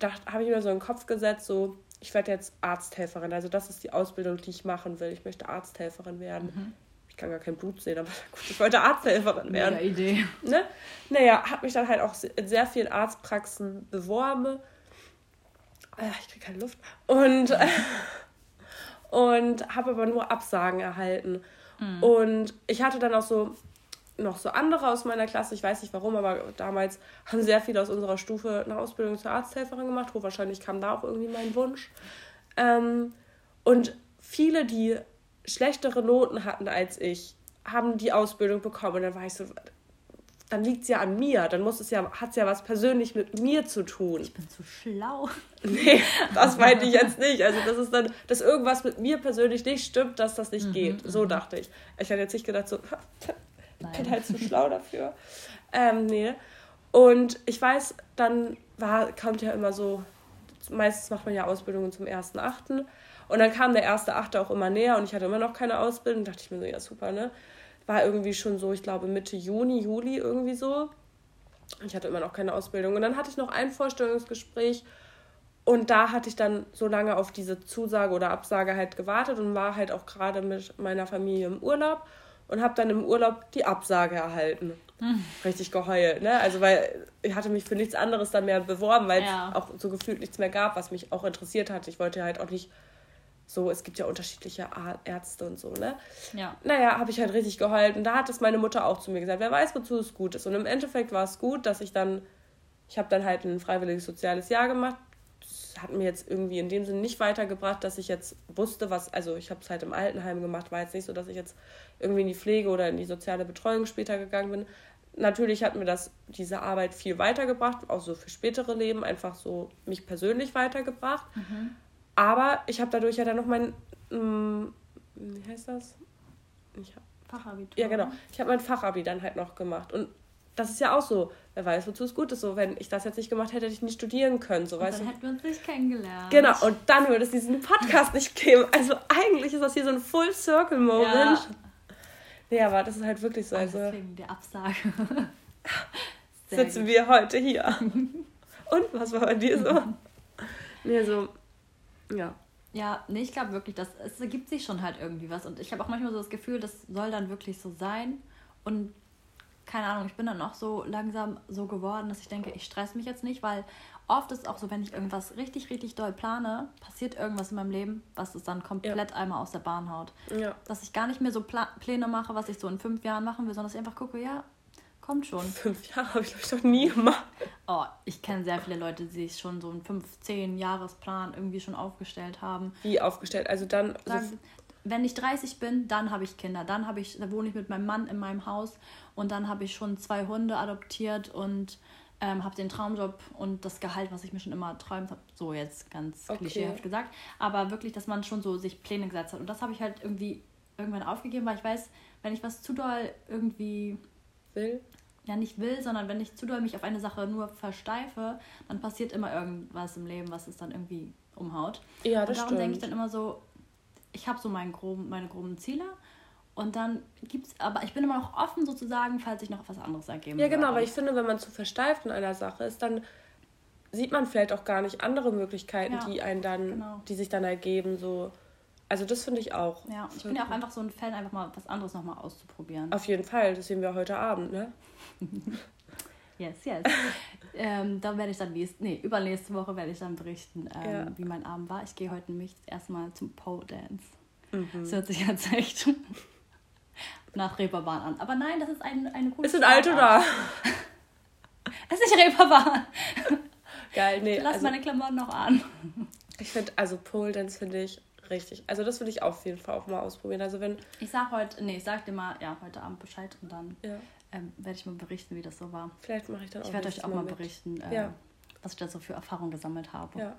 habe ich mir so in den Kopf gesetzt, so, ich werde jetzt Arzthelferin. Also das ist die Ausbildung, die ich machen will. Ich möchte Arzthelferin werden. Mhm ich kann gar kein Blut sehen, aber *laughs* gut, ich wollte Arzthelferin werden. Mega Idee. Ne? Naja, habe mich dann halt auch in sehr vielen Arztpraxen beworben. Äh, ich kriege keine Luft. Und, *laughs* und habe aber nur Absagen erhalten. Mhm. Und ich hatte dann auch so noch so andere aus meiner Klasse, ich weiß nicht warum, aber damals haben sehr viele aus unserer Stufe eine Ausbildung zur Arzthelferin gemacht. Wahrscheinlich kam da auch irgendwie mein Wunsch. Ähm, und viele, die schlechtere Noten hatten als ich, haben die Ausbildung bekommen. Und dann war ich so, dann liegt es ja an mir. Dann muss es ja, hat es ja was persönlich mit mir zu tun. Ich bin zu schlau. *laughs* Nee, das meinte ich jetzt nicht. Also das ist dann, dass irgendwas mit mir persönlich nicht stimmt, dass das nicht mhm, geht. So mhm. dachte ich. Ich hatte jetzt nicht gedacht, so, *laughs* ich bin halt zu *laughs* schlau dafür. Ähm, nee. Und ich weiß, dann war, kommt ja immer so, meistens macht man ja Ausbildungen zum 1.8. Und dann kam der erste Achte auch immer näher und ich hatte immer noch keine Ausbildung. Dachte ich mir so, ja super, ne? War irgendwie schon so, ich glaube Mitte Juni, Juli irgendwie so. Ich hatte immer noch keine Ausbildung. Und dann hatte ich noch ein Vorstellungsgespräch und da hatte ich dann so lange auf diese Zusage oder Absage halt gewartet und war halt auch gerade mit meiner Familie im Urlaub und habe dann im Urlaub die Absage erhalten. Hm. *laughs* Richtig geheult, ne? Also weil ich hatte mich für nichts anderes dann mehr beworben, weil ja. es auch so gefühlt nichts mehr gab, was mich auch interessiert hat. Ich wollte halt auch nicht so, es gibt ja unterschiedliche Ärzte und so, ne? Ja. Naja, habe ich halt richtig geheult. Und da hat es meine Mutter auch zu mir gesagt, wer weiß, wozu es gut ist. Und im Endeffekt war es gut, dass ich dann, ich habe dann halt ein freiwilliges soziales Jahr gemacht. Das hat mir jetzt irgendwie in dem Sinne nicht weitergebracht, dass ich jetzt wusste, was, also ich habe es halt im Altenheim gemacht, war jetzt nicht so, dass ich jetzt irgendwie in die Pflege oder in die soziale Betreuung später gegangen bin. Natürlich hat mir das, diese Arbeit viel weitergebracht, auch so für spätere Leben, einfach so mich persönlich weitergebracht. Mhm. Aber ich habe dadurch ja dann noch mein, ähm, wie heißt das? Ich hab, Fachabitur. Ja, genau. Ich habe mein Fachabi dann halt noch gemacht. Und das ist ja auch so, wer weiß, wozu es gut ist. So, wenn ich das jetzt nicht gemacht hätte, hätte ich nicht studieren können. So, weißt dann du? hätten wir uns nicht kennengelernt. Genau, und dann würde es diesen Podcast nicht geben. Also eigentlich ist das hier so ein Full-Circle-Moment. Ja. Nee, aber das ist halt wirklich so. Also, deswegen die Absage. sitzen gut. wir heute hier. und was war bei dir so? *laughs* nee, so ja. Ja, nee, ich glaube wirklich, dass es ergibt sich schon halt irgendwie was. Und ich habe auch manchmal so das Gefühl, das soll dann wirklich so sein. Und keine Ahnung, ich bin dann auch so langsam so geworden, dass ich denke, ich stress mich jetzt nicht, weil oft ist es auch so, wenn ich irgendwas richtig, richtig doll plane, passiert irgendwas in meinem Leben, was es dann komplett ja. einmal aus der Bahn haut. Ja. Dass ich gar nicht mehr so Pla Pläne mache, was ich so in fünf Jahren machen will, sondern dass ich einfach gucke, ja, Kommt schon. Fünf Jahre habe ich, glaube ich, noch nie gemacht. Oh, ich kenne sehr viele Leute, die sich schon so einen 15 Jahresplan irgendwie schon aufgestellt haben. Wie aufgestellt? Also dann. Sagen, so wenn ich 30 bin, dann habe ich Kinder. Dann habe ich, da wohne ich mit meinem Mann in meinem Haus und dann habe ich schon zwei Hunde adoptiert und ähm, habe den Traumjob und das Gehalt, was ich mir schon immer träumt habe, so jetzt ganz okay. klischeehaft gesagt. Aber wirklich, dass man schon so sich Pläne gesetzt hat. Und das habe ich halt irgendwie irgendwann aufgegeben, weil ich weiß, wenn ich was zu doll irgendwie will, ja nicht will, sondern wenn ich zu doll mich auf eine Sache nur versteife, dann passiert immer irgendwas im Leben, was es dann irgendwie umhaut. Ja, das und darum denke ich dann immer so, ich habe so meinen groben, meine groben Ziele und dann gibt's, aber ich bin immer noch offen sozusagen, falls sich noch was anderes ergeben Ja, genau, weil ich finde, wenn man zu versteift in einer Sache ist, dann sieht man vielleicht auch gar nicht andere Möglichkeiten, Ja, die einen dann, genau. die sich dann ergeben. So. Also das finde ich auch. Ja, ich bin ja auch einfach so ein Fan, einfach mal was anderes nochmal auszuprobieren. Auf jeden Fall, das sehen wir heute Abend, ne? *laughs* Yes, yes. ähm, da werde ich dann nächste, nee, übernächste Woche werde ich dann berichten, ähm, Ja. wie mein Abend war. Ich gehe heute nämlich erstmal zum Pole Dance. Mhm. Das hört sich jetzt echt *laughs* nach Reeperbahn an. Aber nein, das ist ein, eine coole Ist in Altona. *laughs* Es ist nicht Reeperbahn. Geil, nee. Lass Also, meine Klamotten noch an. ich finde, also Pole Dance finde ich richtig. Also das würde ich auf jeden Fall auch mal ausprobieren. Also wenn, Ich sag heute, nee, ich sag dir mal, ja, heute Abend Bescheid und dann ja, ähm, werde ich mal berichten, wie das so war. vielleicht mache ich dann auch Ich werde euch auch mal mit. berichten, äh, Ja. was ich da so für Erfahrungen gesammelt habe. Ja.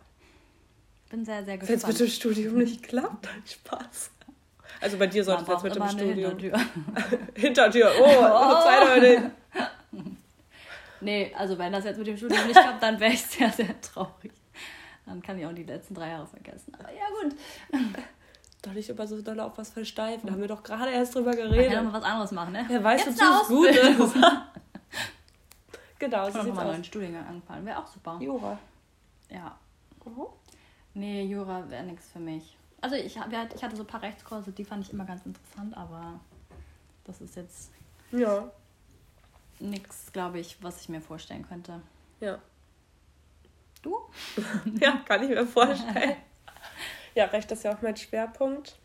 Bin sehr, sehr Wenn es gespannt. mit dem Studium nicht klappt, dann Spaß. Also bei dir sollte es jetzt mit dem Studium. Hintertür. *laughs* Hintertür. Oh, oh. zwei Leute. *laughs* Nee, also wenn das jetzt mit dem Studium nicht klappt, dann wäre ich sehr, sehr traurig. Dann kann ich auch die letzten drei Jahre vergessen. Aber ja, gut. Doch nicht immer so doll auf was versteifen. Da haben wir doch gerade erst drüber Ich kann geredet. noch mal was anderes machen, ne? Wer weiß, Jetzt es gut *laughs* ist. genau, Ich so kann sieht's mal einen aus. neuen Studiengang anfangen. Wäre auch super. Jura. Ja. Nee, Jura wäre nichts für mich. Also ich, hab- ich hatte so ein paar Rechtskurse, die fand ich immer ganz interessant, aber das ist jetzt Ja. nichts, glaube ich, was ich mir vorstellen könnte. Ja. Du? *laughs* Ja, kann ich mir vorstellen. ja, Recht ist ja auch mein Schwerpunkt.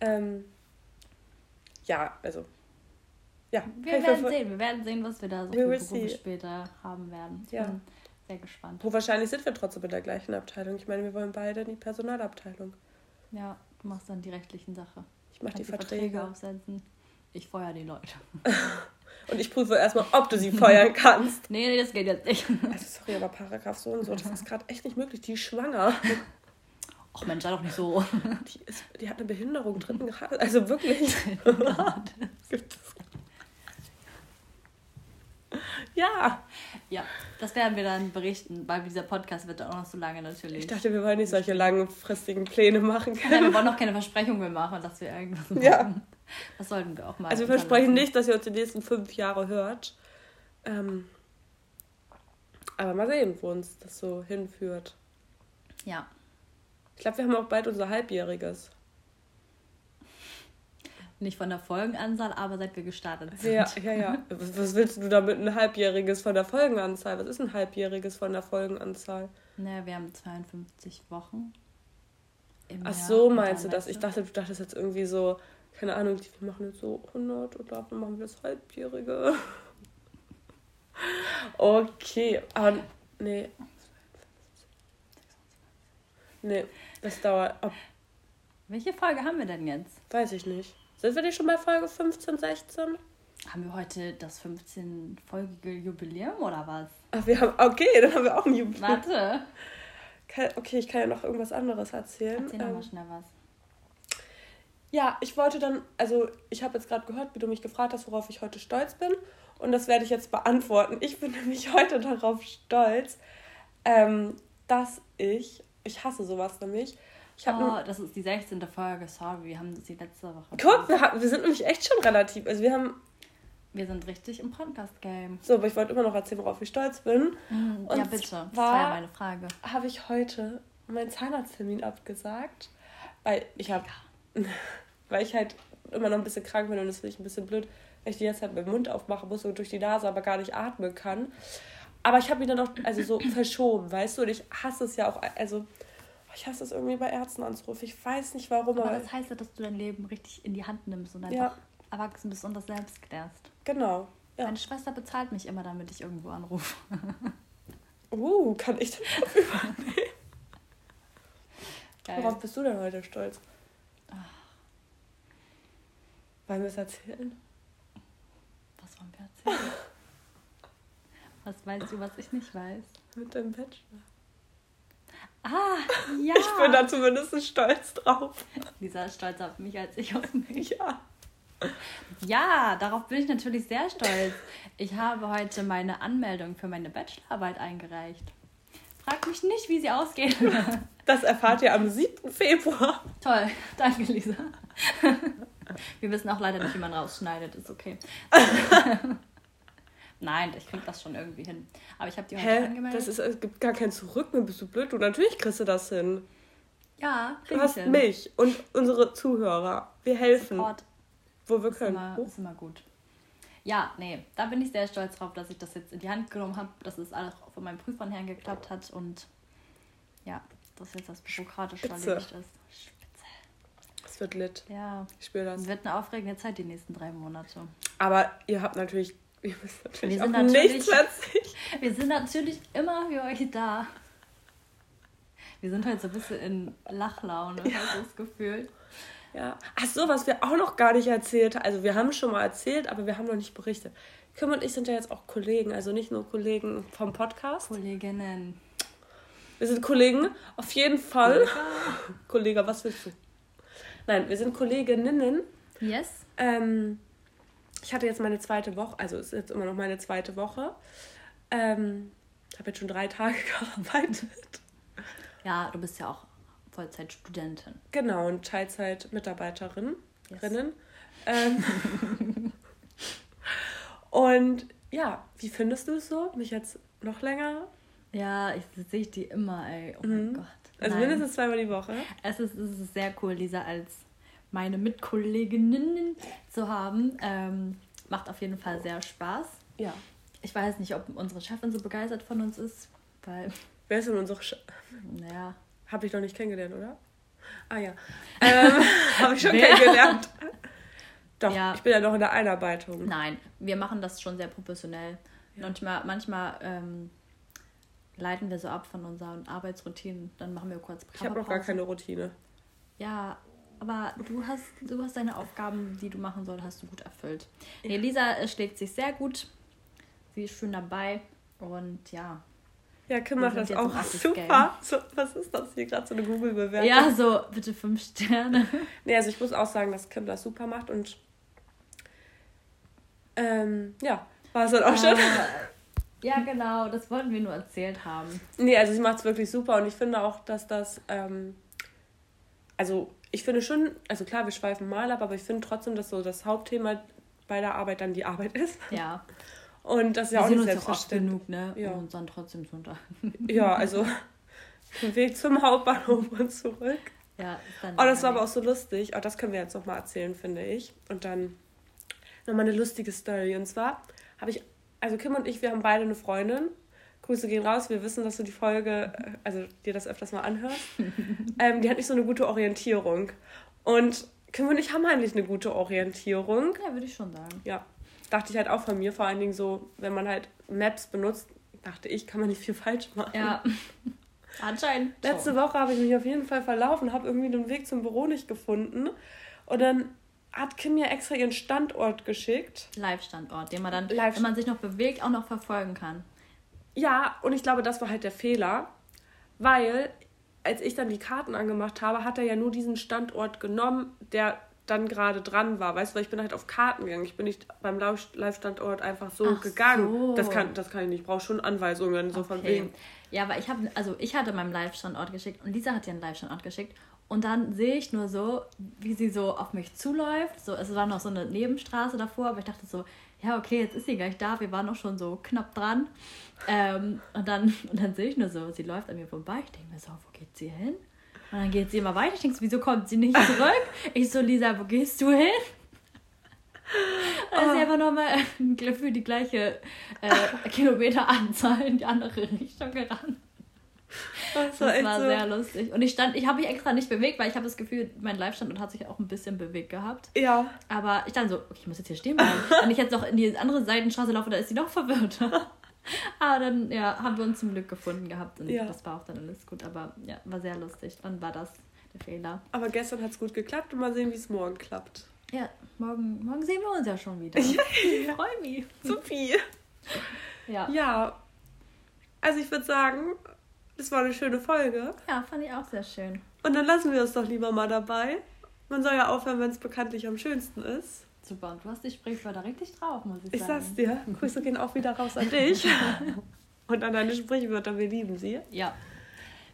Ähm, ja, also. Ja, Wir werden sehen. Wir werden sehen, was wir da so für Berufe später haben werden. Ich Ja. bin sehr gespannt. Wahrscheinlich sind wir trotzdem in der gleichen Abteilung. Ich meine, wir wollen beide in die Personalabteilung. Ja, du machst dann die rechtlichen Sache. Ich mache die Kannst Verträge. aufsetzen. Ich feuer die Leute. *laughs* Und ich prüfe erstmal, ob du sie feuern *laughs* kannst. Nee, nee, das geht jetzt nicht. Also sorry, aber Paragraph so und so, das ist gerade echt nicht möglich. Die ist schwanger. *laughs* Ach Mensch, sei doch nicht so. Die, ist, die hat eine Behinderung dritten Grades. Also wirklich. *laughs* Gibt es. Ja, Ja, das werden wir dann berichten, weil dieser Podcast wird auch noch so lange natürlich. ich dachte, wir wollen nicht solche langfristigen Pläne machen. Nein, wir wollen noch keine Versprechung mehr machen, dass wir irgendwas machen. Ja. Das sollten wir auch mal. Also wir versprechen nicht, dass ihr uns die nächsten fünf Jahre hört. Ähm, aber mal sehen, wo uns das so hinführt. Ja. Ich glaube, wir haben auch bald unser Halbjähriges. Nicht von der Folgenanzahl, aber seit wir gestartet sind. Ja, ja, ja. Was, willst du damit ein Halbjähriges von der Folgenanzahl? Was ist ein Halbjähriges von der Folgenanzahl? Naja, wir haben 52 Wochen. im Ach so, meinst du das? Ich dachte, du dachtest jetzt irgendwie so, keine Ahnung, wir machen jetzt so 100 und dafür machen wir das Halbjährige. *laughs* Okay, aber nee. Nee, das dauert, ob, Welche Folge haben wir denn jetzt? weiß ich nicht. Sind wir nicht schon bei Folge 15, 16? Haben wir heute das 15-folgige Jubiläum oder was? Ach, wir haben, okay, dann haben wir auch ein Jubiläum. Warte. Okay, ich kann ja noch irgendwas anderes erzählen. Erzähl doch mal Ähm, schnell was. Ja, ich wollte dann, also ich habe jetzt gerade gehört, wie du mich gefragt hast, worauf ich heute stolz bin. Und das werde ich jetzt beantworten. Ich bin *laughs* nämlich heute darauf stolz, ähm, dass ich, ich hasse sowas nämlich, ich Oh, das ist die 16. Folge. Sorry, wir haben das die letzte Woche. Guck, wir, haben, wir sind nämlich echt schon relativ. Also wir haben. Wir sind richtig im Podcast-Game. So, aber ich wollte immer noch erzählen, worauf ich stolz bin. Mhm, Und ja, bitte. Das zwar- war ja meine Frage. Habe ich heute meinen Zahnarzttermin abgesagt. Weil ich habe. *laughs* Weil ich halt immer noch ein bisschen krank bin und das finde ich ein bisschen blöd, weil ich die ganze Zeit meinen Mund aufmachen muss und durch die Nase aber gar nicht atmen kann. Aber ich habe ihn dann auch also so *clears throat* verschoben, weißt du? Und ich hasse es ja auch. Also, ich hasse es irgendwie bei Ärzten anzurufen. Ich weiß nicht warum, aber. Aber das heißt ja, dass du dein Leben richtig in die Hand nimmst und einfach Ja. erwachsen bist und das selbst klärst. genau. Ja. Meine Schwester bezahlt mich immer, damit ich irgendwo anrufe. *laughs* Uh, kann ich denn übernehmen? *laughs* Worauf bist du denn heute stolz? Wollen wir es erzählen? Was wollen wir erzählen? *laughs* Was weißt du, was ich nicht weiß? Mit deinem Bachelor. Ah, *laughs* ja. Ich bin da zumindest stolz drauf. Lisa ist stolz auf mich als ich auf *laughs* mich. Ja. Ja, darauf bin ich natürlich sehr stolz. Ich habe heute meine Anmeldung für meine Bachelorarbeit eingereicht. Frag mich nicht, wie sie ausgeht. Das erfahrt ihr am 7. Februar. Toll, danke Lisa. Wir wissen auch leider nicht, wie man rausschneidet, ist okay. *laughs* Nein, ich krieg das schon irgendwie hin. Aber ich habe die heute Hä? angemeldet. Das ist, es gibt gar kein Zurück mehr. Bist du blöd? Du natürlich kriegst du das hin. ja, Du hast hin. mich und unsere Zuhörer. Wir helfen, Support wo wir ist können. immer, Oh, ist immer gut. Ja, nee, da bin ich sehr stolz drauf, dass ich das jetzt in die Hand genommen habe, dass es alles von meinem Prüfern her geklappt hat und ja, dass jetzt das bürokratisch erledigt ist. Es wird lit. Ja, Ich spüre das. es wird eine aufregende Zeit die nächsten drei Monate. Aber ihr habt natürlich, *laughs* ihr müsst natürlich Wir sind natürlich- nichts verzichten. *laughs* Wir sind natürlich immer für euch da. Wir sind heute so ein bisschen in Lachlaune, ja. hast du das Gefühl? Ja. Ach so, was wir auch noch gar nicht erzählt haben. Also wir haben schon mal erzählt, aber wir haben noch nicht berichtet. Kim und ich sind ja jetzt auch Kollegen, also nicht nur Kollegen vom Podcast. Kolleginnen. Wir sind Kollegen, auf jeden Fall. Kollege, *laughs* was willst du? Nein, wir sind Kolleginnen. Yes. Ähm, ich hatte jetzt meine zweite Woche, also es ist jetzt immer noch meine zweite Woche. Ähm, habe jetzt schon drei Tage *laughs* gearbeitet. Ja, du bist ja auch Vollzeitstudentin. Genau, und Teilzeit-Mitarbeiterin. Yes. Ähm, *laughs* und ja, wie findest du es so? Mich jetzt noch länger? Ja, ich sehe die immer, ey. Oh mein Gott. Also Nein. mindestens zweimal die Woche. Es ist, es ist sehr cool, Lisa als meine Mitkolleginnen zu haben. Ähm, macht auf jeden Fall sehr Spaß. Ja. Ich weiß nicht, ob unsere Chefin so begeistert von uns ist, weil, Wer ist denn unsere Sch naja, Habe ich noch nicht kennengelernt, oder? Ah ja. *laughs* Ähm, Habe ich schon Wer? kennengelernt. Doch, Ja. ich bin ja noch in der Einarbeitung. nein, wir machen das schon sehr professionell. Manchmal, manchmal ähm, leiten wir so ab von unseren Arbeitsroutinen. Dann machen wir kurz Ich habe noch gar Kammerpause. keine Routine. Ja, aber du hast, du hast deine Aufgaben, die du machen sollst, hast du gut erfüllt. Nee, Lisa äh, schlägt sich sehr gut. Sie ist schön dabei. Und ja. Ja, Kim macht das auch super. So, was ist das hier gerade so eine Google-Bewertung? Ja, so, bitte fünf Sterne. *laughs* Nee, also ich muss auch sagen, dass Kim das super macht und ähm, ja, war es dann auch schon. *laughs* Ja, genau, das wollten wir nur erzählt haben. Nee, also sie macht es wirklich super und ich finde auch, dass das, ähm, also ich finde schon, also klar, wir schweifen mal ab, aber ich finde trotzdem, dass so das Hauptthema bei der Arbeit dann die Arbeit ist. Ja. Und das ist ja wir auch sind nicht selbstverständlich. genug, ne? Ja. Um uns dann trotzdem zu. Ja, also *laughs* den Weg zum Hauptbahnhof und zurück. Ja, dann Oh, das war aber auch so lustig. Oh, das können wir jetzt nochmal erzählen, finde ich. Und dann nochmal eine lustige Story. Und zwar habe ich, also Kim und ich, wir haben beide eine Freundin. Grüße gehen raus. Wir wissen, dass du die Folge, äh, also dir das öfters mal anhörst. *laughs* ähm, die hat nicht so eine gute Orientierung. Und Kim und ich haben eigentlich eine gute Orientierung. Ja, würde ich schon sagen. Ja, dachte ich halt auch von mir. Vor allen Dingen so, wenn man halt Maps benutzt, dachte ich, kann man nicht viel falsch machen. Ja. *laughs* Anscheinend. Letzte schon. Woche habe ich mich auf jeden Fall verlaufen, habe irgendwie den Weg zum Büro nicht gefunden. Und dann hat Kim mir extra ihren Standort geschickt. Live-Standort, den man dann, Live- wenn man sich noch bewegt, auch noch verfolgen kann. Ja, und ich glaube, das war halt der Fehler, weil als ich dann die Karten angemacht habe, hat er ja nur diesen Standort genommen, der dann gerade dran war. Weißt du, weil ich bin halt auf Karten gegangen. Ich bin nicht beim Live- Live-Standort einfach so Ach gegangen. so. Das, kann, das kann ich nicht. Ich brauche schon Anweisungen, so von Okay. wegen. Ja, aber ich habe, also ich hatte meinen Live-Standort geschickt und Lisa hat ihren Live-Standort geschickt. Und dann sehe ich nur so, wie sie so auf mich zuläuft. So, es war noch so eine Nebenstraße davor, aber ich dachte so, ja, okay, jetzt ist sie gleich da. Wir waren noch schon so knapp dran. Ähm, und, dann, *laughs* und dann sehe ich nur so, sie läuft an mir vorbei. Ich denke mir so, wo geht sie hin? Und dann geht sie immer weiter. Ich denke so, wieso kommt sie nicht zurück? Ich so, Lisa, wo gehst du hin? Ist sie einfach nochmal *laughs* für die gleiche äh, Kilometeranzahl in die andere *laughs* Richtung gerannt. Das Das echt war so- sehr lustig. Und ich stand, ich habe mich extra nicht bewegt, weil ich habe das Gefühl, mein Live-Standort hat sich auch ein bisschen bewegt gehabt. Ja, Aber ich dann so, okay, ich muss jetzt hier stehen bleiben. Wenn ich jetzt noch in die andere Seitenstraße laufe, dann ist sie noch verwirrter. *laughs* Aber dann, ja, haben wir uns zum Glück gefunden gehabt und Ja. das war auch dann alles gut. Aber ja, war sehr lustig. Dann war das der Fehler. aber gestern hat es gut geklappt und mal sehen, wie es morgen klappt. Ja, morgen, morgen sehen wir uns ja schon wieder. *laughs* Ich freue mich. Sophie. Ja. Ja, also ich würde sagen, das war eine schöne Folge. ja, fand ich auch sehr schön. Und dann lassen wir es doch lieber mal dabei. Man soll ja aufhören, wenn es bekanntlich am schönsten ist. Super, und du hast die Sprichwörter richtig drauf, muss ich, Ich sagen. sag's dir, Grüße gehen auch wieder raus an dich. *laughs* Und an deine Sprichwörter, wir lieben sie. Ja.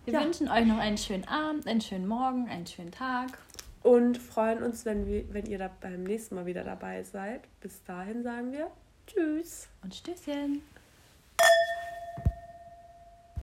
Wir Ja. wünschen euch noch einen schönen Abend, einen schönen Morgen, einen schönen Tag. Und freuen uns, wenn, wir, wenn ihr da beim nächsten Mal wieder dabei seid. Bis dahin sagen wir Tschüss. Und Stößchen.